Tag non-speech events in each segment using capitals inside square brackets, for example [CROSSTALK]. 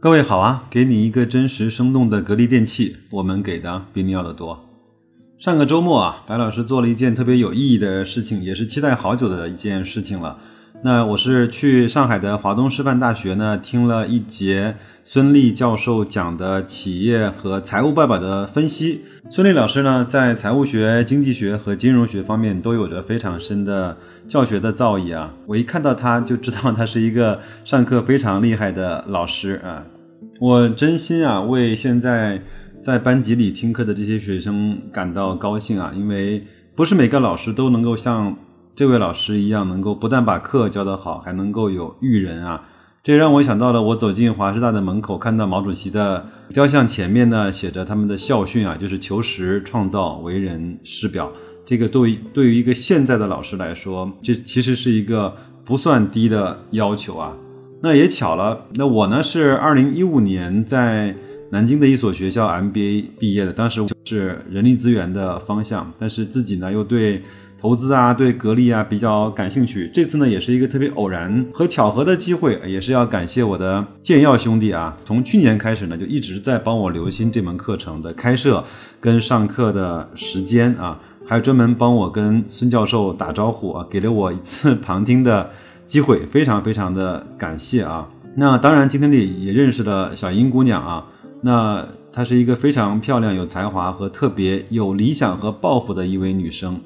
各位好啊，给你一个真实生动的格力电器，我们给的比你要的多。上个周末啊，白老师做了一件特别有意义的事情，也是期待好久的一件事情了。那我是去上海的华东师范大学呢，听了一节孙俪教授讲的企业和财务报表的分析。孙俪老师呢，在财务学、经济学和金融学方面都有着非常深的教学的造诣啊。我一看到他就知道他是一个上课非常厉害的老师啊。我真心啊，为现在在班级里听课的这些学生感到高兴啊，因为不是每个老师都能够像。这位老师一样，能够不但把课教得好，还能够有育人啊！这让我想到了，我走进华师大的门口，看到毛主席的雕像前面呢，写着他们的校训啊，就是求实创造、为人师表。这个对对于一个现在的老师来说，这其实是一个不算低的要求啊。那也巧了，那我呢是二零一五年在南京的一所学校 MBA 毕业的，当时是人力资源的方向，但是自己呢又对。投资啊，对格力啊比较感兴趣。这次呢，也是一个特别偶然和巧合的机会，也是要感谢我的建耀兄弟啊。从去年开始呢，就一直在帮我留心这门课程的开设跟上课的时间啊，还有专门帮我跟孙教授打招呼啊，给了我一次旁听的机会，非常非常的感谢啊。那当然，今天里也认识了小英姑娘啊，那她是一个非常漂亮、有才华和特别有理想和抱负的一位女生。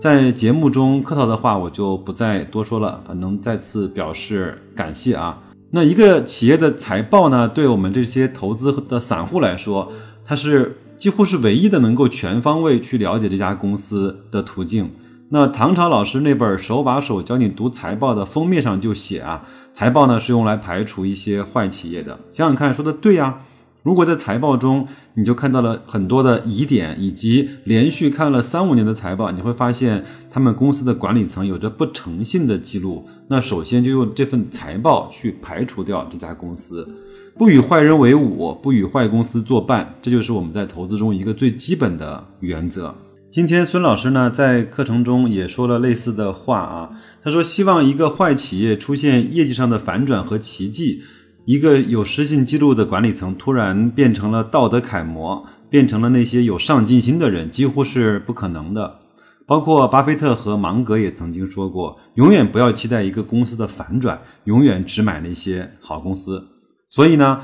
在节目中客套的话，我就不再多说了。反正再次表示感谢啊。那一个企业的财报呢，对我们这些投资的散户来说，它是几乎是唯一的能够全方位去了解这家公司的途径。那唐朝老师那本手把手教你读财报的封面上就写啊，财报呢是用来排除一些坏企业的。想想看，说的对呀。如果在财报中，你就看到了很多的疑点，以及连续看了三五年的财报，你会发现他们公司的管理层有着不诚信的记录。那首先就用这份财报去排除掉这家公司，不与坏人为伍，不与坏公司作伴，这就是我们在投资中一个最基本的原则。今天孙老师呢在课程中也说了类似的话啊，他说希望一个坏企业出现业绩上的反转和奇迹。一个有失信记录的管理层突然变成了道德楷模，变成了那些有上进心的人，几乎是不可能的。包括巴菲特和芒格也曾经说过，永远不要期待一个公司的反转，永远只买那些好公司。所以呢，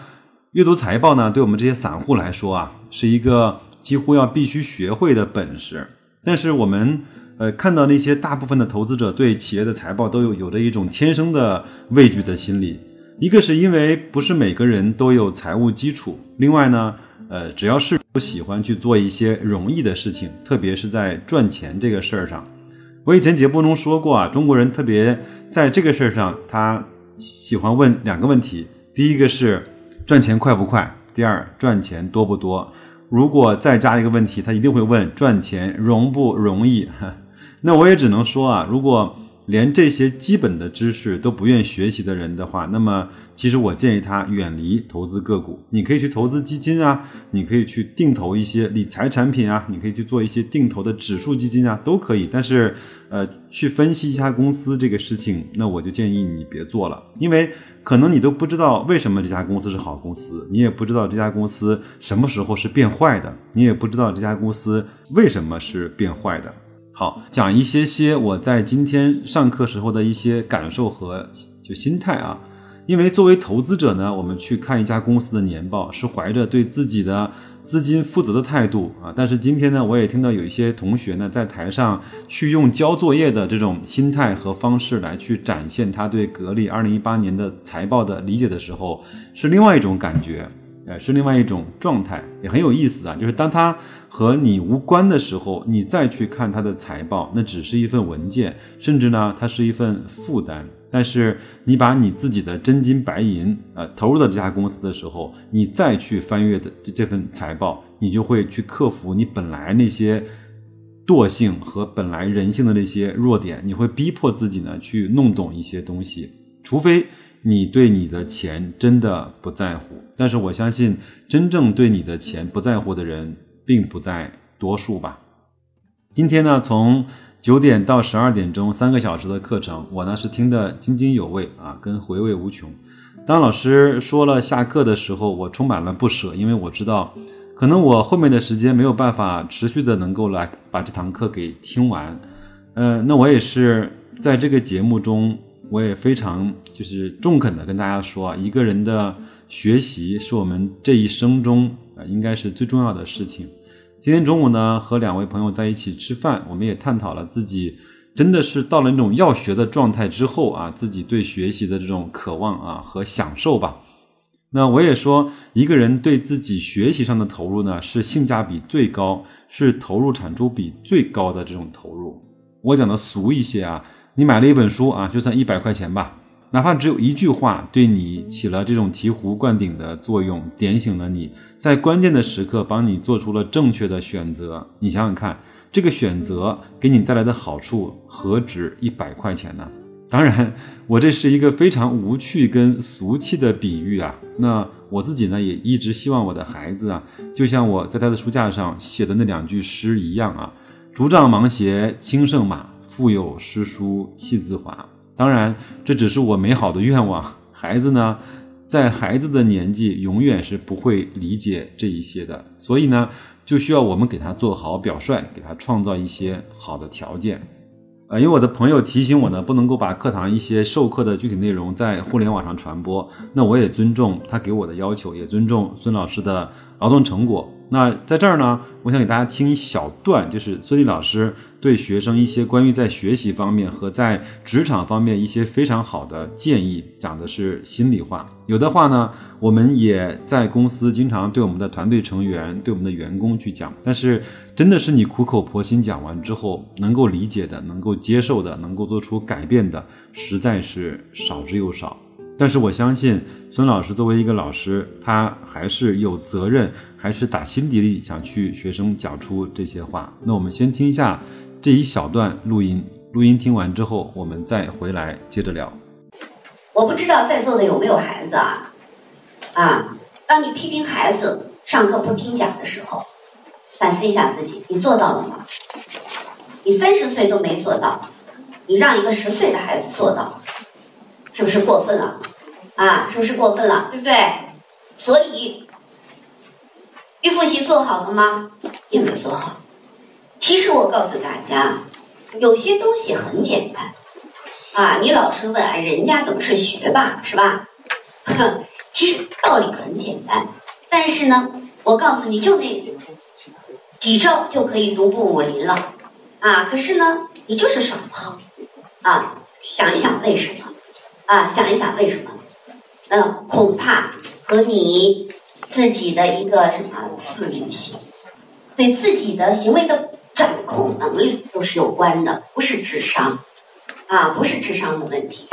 阅读财报呢，对我们这些散户来说啊，是一个几乎要必须学会的本事。但是我们呃看到那些大部分的投资者对企业的财报都有有着一种天生的畏惧的心理。一个是因为不是每个人都有财务基础，另外呢，呃，只要是不喜欢去做一些容易的事情，特别是在赚钱这个事儿上。我以前节目中说过啊，中国人特别在这个事儿上，他喜欢问两个问题：第一个是赚钱快不快？第二赚钱多不多？如果再加一个问题，他一定会问赚钱容不容易？[LAUGHS] 那我也只能说啊，如果。连这些基本的知识都不愿学习的人的话，那么其实我建议他远离投资个股。你可以去投资基金啊，你可以去定投一些理财产品啊，你可以去做一些定投的指数基金啊，都可以。但是，呃，去分析一家公司这个事情，那我就建议你别做了，因为可能你都不知道为什么这家公司是好公司，你也不知道这家公司什么时候是变坏的，你也不知道这家公司为什么是变坏的。好，讲一些些我在今天上课时候的一些感受和就心态啊。因为作为投资者呢，我们去看一家公司的年报，是怀着对自己的资金负责的态度啊。但是今天呢，我也听到有一些同学呢，在台上去用交作业的这种心态和方式来去展现他对格力二零一八年的财报的理解的时候，是另外一种感觉。哎，是另外一种状态，也很有意思啊。就是当它和你无关的时候，你再去看它的财报，那只是一份文件，甚至呢，它是一份负担。但是你把你自己的真金白银啊投入到这家公司的时候，你再去翻阅的这这份财报，你就会去克服你本来那些惰性和本来人性的那些弱点，你会逼迫自己呢去弄懂一些东西，除非。你对你的钱真的不在乎，但是我相信真正对你的钱不在乎的人并不在多数吧。今天呢，从九点到十二点钟三个小时的课程，我呢是听得津津有味啊，跟回味无穷。当老师说了下课的时候，我充满了不舍，因为我知道，可能我后面的时间没有办法持续的能够来把这堂课给听完。呃，那我也是在这个节目中，我也非常就是中肯的跟大家说啊，一个人的学习是我们这一生中啊应该是最重要的事情。今天中午呢，和两位朋友在一起吃饭，我们也探讨了自己。真的是到了那种要学的状态之后啊，自己对学习的这种渴望啊和享受吧。那我也说，一个人对自己学习上的投入呢，是性价比最高，是投入产出比最高的这种投入。我讲的俗一些啊，你买了一本书啊，就算一百块钱吧，哪怕只有一句话对你起了这种醍醐灌顶的作用，点醒了你，在关键的时刻帮你做出了正确的选择，你想想看。这个选择给你带来的好处何止一百块钱呢？当然，我这是一个非常无趣跟俗气的比喻啊。那我自己呢，也一直希望我的孩子啊，就像我在他的书架上写的那两句诗一样啊：“竹杖芒鞋轻胜马，腹有诗书气自华。”当然，这只是我美好的愿望。孩子呢，在孩子的年纪，永远是不会理解这一些的。所以呢。就需要我们给他做好表率，给他创造一些好的条件。呃，因为我的朋友提醒我呢，不能够把课堂一些授课的具体内容在互联网上传播。那我也尊重他给我的要求，也尊重孙老师的劳动成果。那在这儿呢，我想给大家听一小段，就是孙俪老师对学生一些关于在学习方面和在职场方面一些非常好的建议，讲的是心里话。有的话呢，我们也在公司经常对我们的团队成员、对我们的员工去讲。但是，真的是你苦口婆心讲完之后，能够理解的、能够接受的、能够做出改变的，实在是少之又少。但是我相信孙老师作为一个老师，他还是有责任，还是打心底里想去学生讲出这些话。那我们先听一下这一小段录音，录音听完之后，我们再回来接着聊。我不知道在座的有没有孩子啊？啊，当你批评孩子上课不听讲的时候，反思一下自己，你做到了吗？你三十岁都没做到，你让一个十岁的孩子做到。是不是过分了？啊，是不是过分了？对不对？所以，预复习做好了吗？也没做好。其实我告诉大家，有些东西很简单。啊，你老是问，人家怎么是学霸，是吧？哼 [LAUGHS] 其实道理很简单，但是呢，我告诉你就那几招就可以独步武林了。啊，可是呢，你就是耍不好。啊，想一想为什么？啊，想一想为什么？嗯，恐怕和你自己的一个什么自律性，对自己的行为的掌控能力都是有关的，不是智商，啊，不是智商的问题，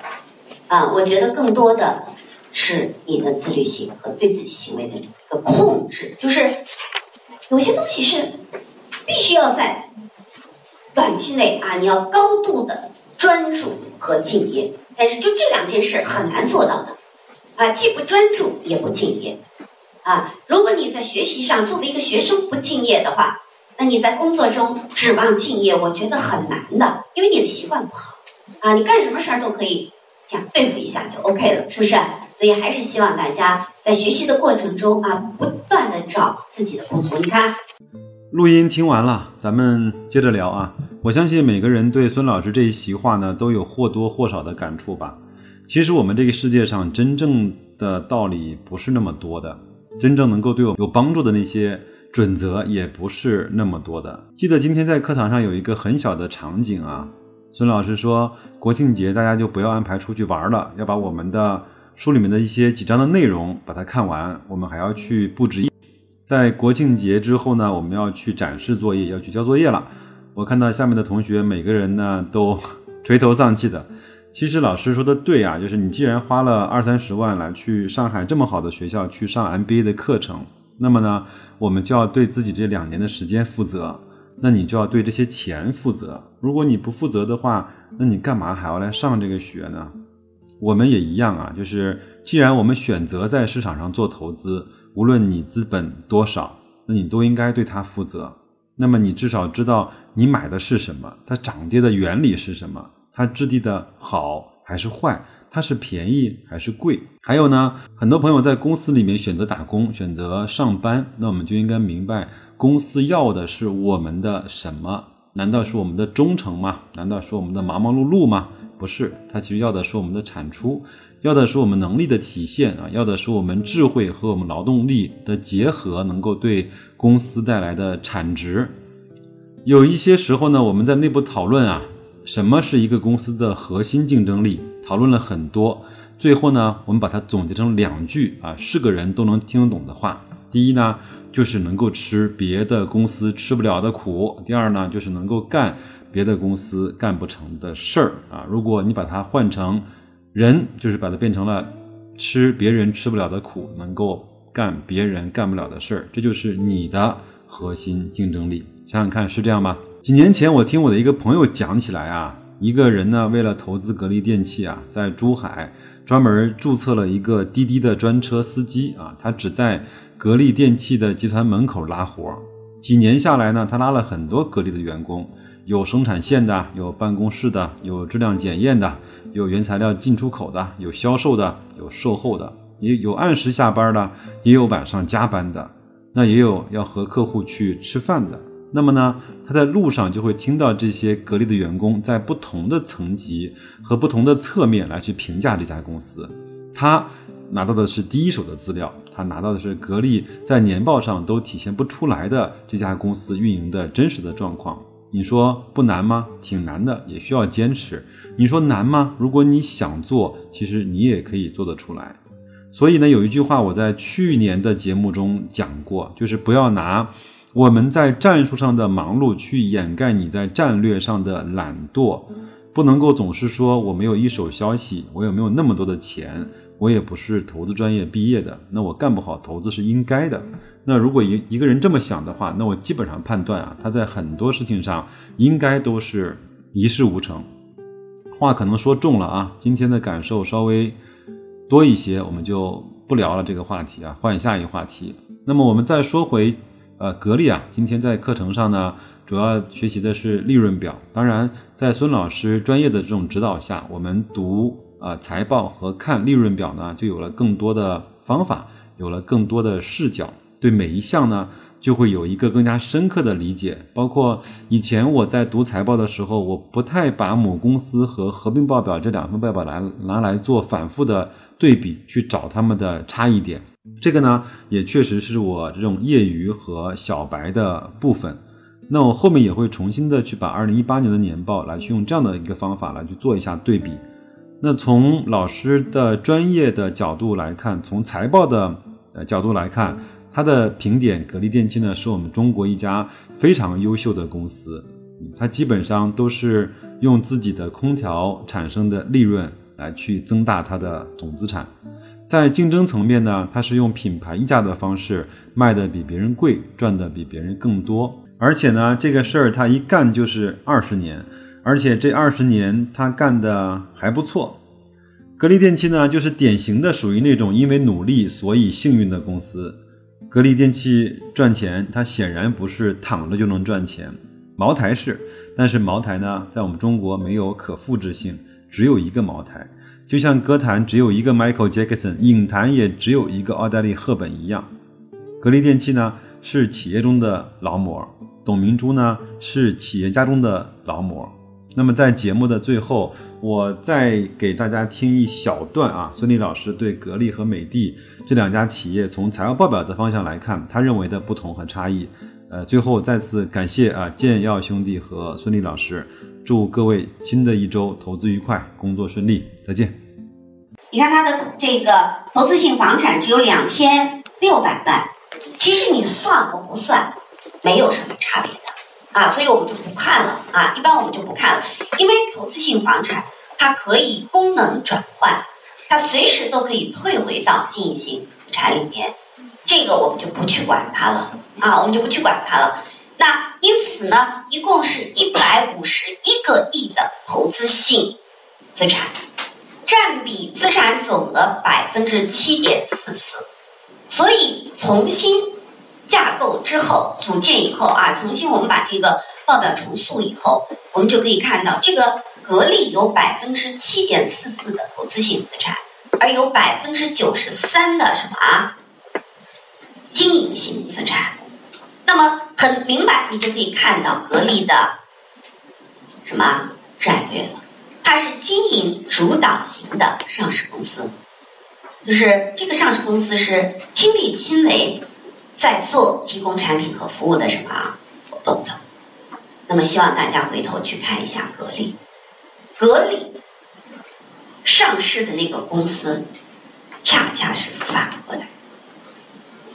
啊，我觉得更多的是你的自律性和对自己行为的一个控制，就是有些东西是必须要在短期内啊，你要高度的专注和敬业。但是就这两件事很难做到的，啊，既不专注也不敬业，啊，如果你在学习上作为一个学生不敬业的话，那你在工作中指望敬业，我觉得很难的，因为你的习惯不好，啊，你干什么事儿都可以这样对付一下就 OK 了，是不是？所以还是希望大家在学习的过程中啊，不断的找自己的不足。你看，录音听完了，咱们接着聊啊。我相信每个人对孙老师这一席话呢，都有或多或少的感触吧。其实我们这个世界上真正的道理不是那么多的，真正能够对我们有帮助的那些准则也不是那么多的。记得今天在课堂上有一个很小的场景啊，孙老师说国庆节大家就不要安排出去玩了，要把我们的书里面的一些几章的内容把它看完，我们还要去布置。在国庆节之后呢，我们要去展示作业，要去交作业了。我看到下面的同学每个人呢都 [LAUGHS] 垂头丧气的。其实老师说的对啊，就是你既然花了二三十万来去上海这么好的学校去上 MBA 的课程，那么呢，我们就要对自己这两年的时间负责。那你就要对这些钱负责。如果你不负责的话，那你干嘛还要来上这个学呢？我们也一样啊，就是既然我们选择在市场上做投资，无论你资本多少，那你都应该对它负责。那么你至少知道你买的是什么，它涨跌的原理是什么，它质地的好还是坏，它是便宜还是贵？还有呢，很多朋友在公司里面选择打工、选择上班，那我们就应该明白，公司要的是我们的什么？难道是我们的忠诚吗？难道是我们的忙忙碌碌吗？不是，它其实要的是我们的产出，要的是我们能力的体现啊，要的是我们智慧和我们劳动力的结合，能够对公司带来的产值。有一些时候呢，我们在内部讨论啊。什么是一个公司的核心竞争力？讨论了很多，最后呢，我们把它总结成两句啊，是个人都能听得懂的话。第一呢，就是能够吃别的公司吃不了的苦；第二呢，就是能够干别的公司干不成的事儿啊。如果你把它换成人，就是把它变成了吃别人吃不了的苦，能够干别人干不了的事儿，这就是你的核心竞争力。想想看，是这样吗？几年前，我听我的一个朋友讲起来啊，一个人呢，为了投资格力电器啊，在珠海专门注册了一个滴滴的专车司机啊，他只在格力电器的集团门口拉活。几年下来呢，他拉了很多格力的员工，有生产线的，有办公室的，有质量检验的，有原材料进出口的，有销售的，有售后的，也有按时下班的，也有晚上加班的，那也有要和客户去吃饭的。那么呢，他在路上就会听到这些格力的员工在不同的层级和不同的侧面来去评价这家公司。他拿到的是第一手的资料，他拿到的是格力在年报上都体现不出来的这家公司运营的真实的状况。你说不难吗？挺难的，也需要坚持。你说难吗？如果你想做，其实你也可以做得出来。所以呢，有一句话我在去年的节目中讲过，就是不要拿。我们在战术上的忙碌，去掩盖你在战略上的懒惰，不能够总是说我没有一手消息，我也没有那么多的钱，我也不是投资专业毕业的，那我干不好投资是应该的。那如果一一个人这么想的话，那我基本上判断啊，他在很多事情上应该都是一事无成。话可能说重了啊，今天的感受稍微多一些，我们就不聊了这个话题啊，换下一个话题。那么我们再说回。呃，格力啊，今天在课程上呢，主要学习的是利润表。当然，在孙老师专业的这种指导下，我们读啊财报和看利润表呢，就有了更多的方法，有了更多的视角，对每一项呢，就会有一个更加深刻的理解。包括以前我在读财报的时候，我不太把母公司和合并报表这两份报表来拿来做反复的对比，去找他们的差异点。这个呢，也确实是我这种业余和小白的部分。那我后面也会重新的去把二零一八年的年报来去用这样的一个方法来去做一下对比。那从老师的专业的角度来看，从财报的呃角度来看，它的评点格力电器呢，是我们中国一家非常优秀的公司。它基本上都是用自己的空调产生的利润来去增大它的总资产。在竞争层面呢，它是用品牌溢价的方式卖的比别人贵，赚的比别人更多。而且呢，这个事儿他一干就是二十年，而且这二十年他干的还不错。格力电器呢，就是典型的属于那种因为努力所以幸运的公司。格力电器赚钱，它显然不是躺着就能赚钱。茅台是，但是茅台呢，在我们中国没有可复制性，只有一个茅台。就像歌坛只有一个 Michael Jackson，影坛也只有一个奥黛丽·赫本一样，格力电器呢是企业中的劳模，董明珠呢是企业家中的劳模。那么在节目的最后，我再给大家听一小段啊，孙俪老师对格力和美的这两家企业从财务报表的方向来看，他认为的不同和差异。呃，最后再次感谢啊建耀兄弟和孙俪老师。祝各位新的一周投资愉快，工作顺利，再见。你看他的这个投资性房产只有两千六百万，其实你算和不算没有什么差别的啊，所以我们就不看了啊，一般我们就不看了，因为投资性房产它可以功能转换，它随时都可以退回到经营性产里面，这个我们就不去管它了啊，我们就不去管它了。那因此呢，一共是一百五十一个亿的投资性资产，占比资产总额百分之七点四四。所以重新架构之后，组建以后啊，重新我们把这个报表重塑以后，我们就可以看到，这个格力有百分之七点四四的投资性资产，而有百分之九十三的什么啊？经营性资产。那么很明白，你就可以看到格力的什么战略了？它是经营主导型的上市公司，就是这个上市公司是亲力亲为在做提供产品和服务的什么活动的。那么希望大家回头去看一下格力，格力上市的那个公司，恰恰是反过来，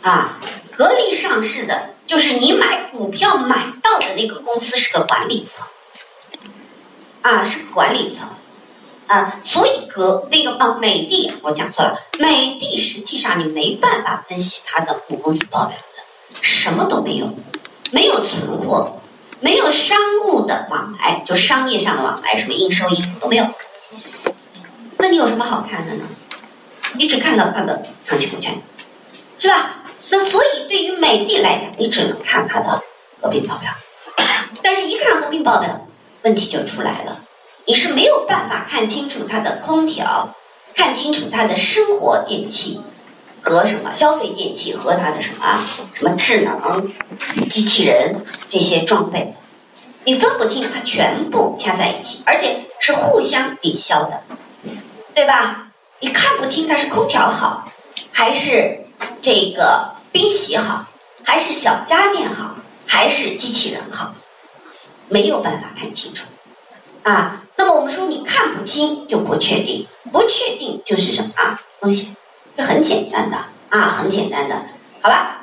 啊，格力上市的就是你买股票买到的那个公司是个管理层，啊，是个管理层，啊，所以格那个啊美的我讲错了，美的实际上你没办法分析它的母公司报表的，什么都没有，没有存货。没有商务的往来，就商业上的往来，什么应收应付都没有。那你有什么好看的呢？你只看到它的长期股权，是吧？那所以对于美的来讲，你只能看它的合并报表。[CLEARS THROAT] 但是，一看合并报表，问题就出来了，你是没有办法看清楚它的空调，看清楚它的生活电器。和什么消费电器和它的什么什么智能机器人这些装备，你分不清，它全部加在一起，而且是互相抵消的，对吧？你看不清它是空调好，还是这个冰洗好，还是小家电好，还是机器人好，没有办法看清楚啊。那么我们说，你看不清就不确定，不确定就是什么啊风险。这很简单的啊，很简单的。好了。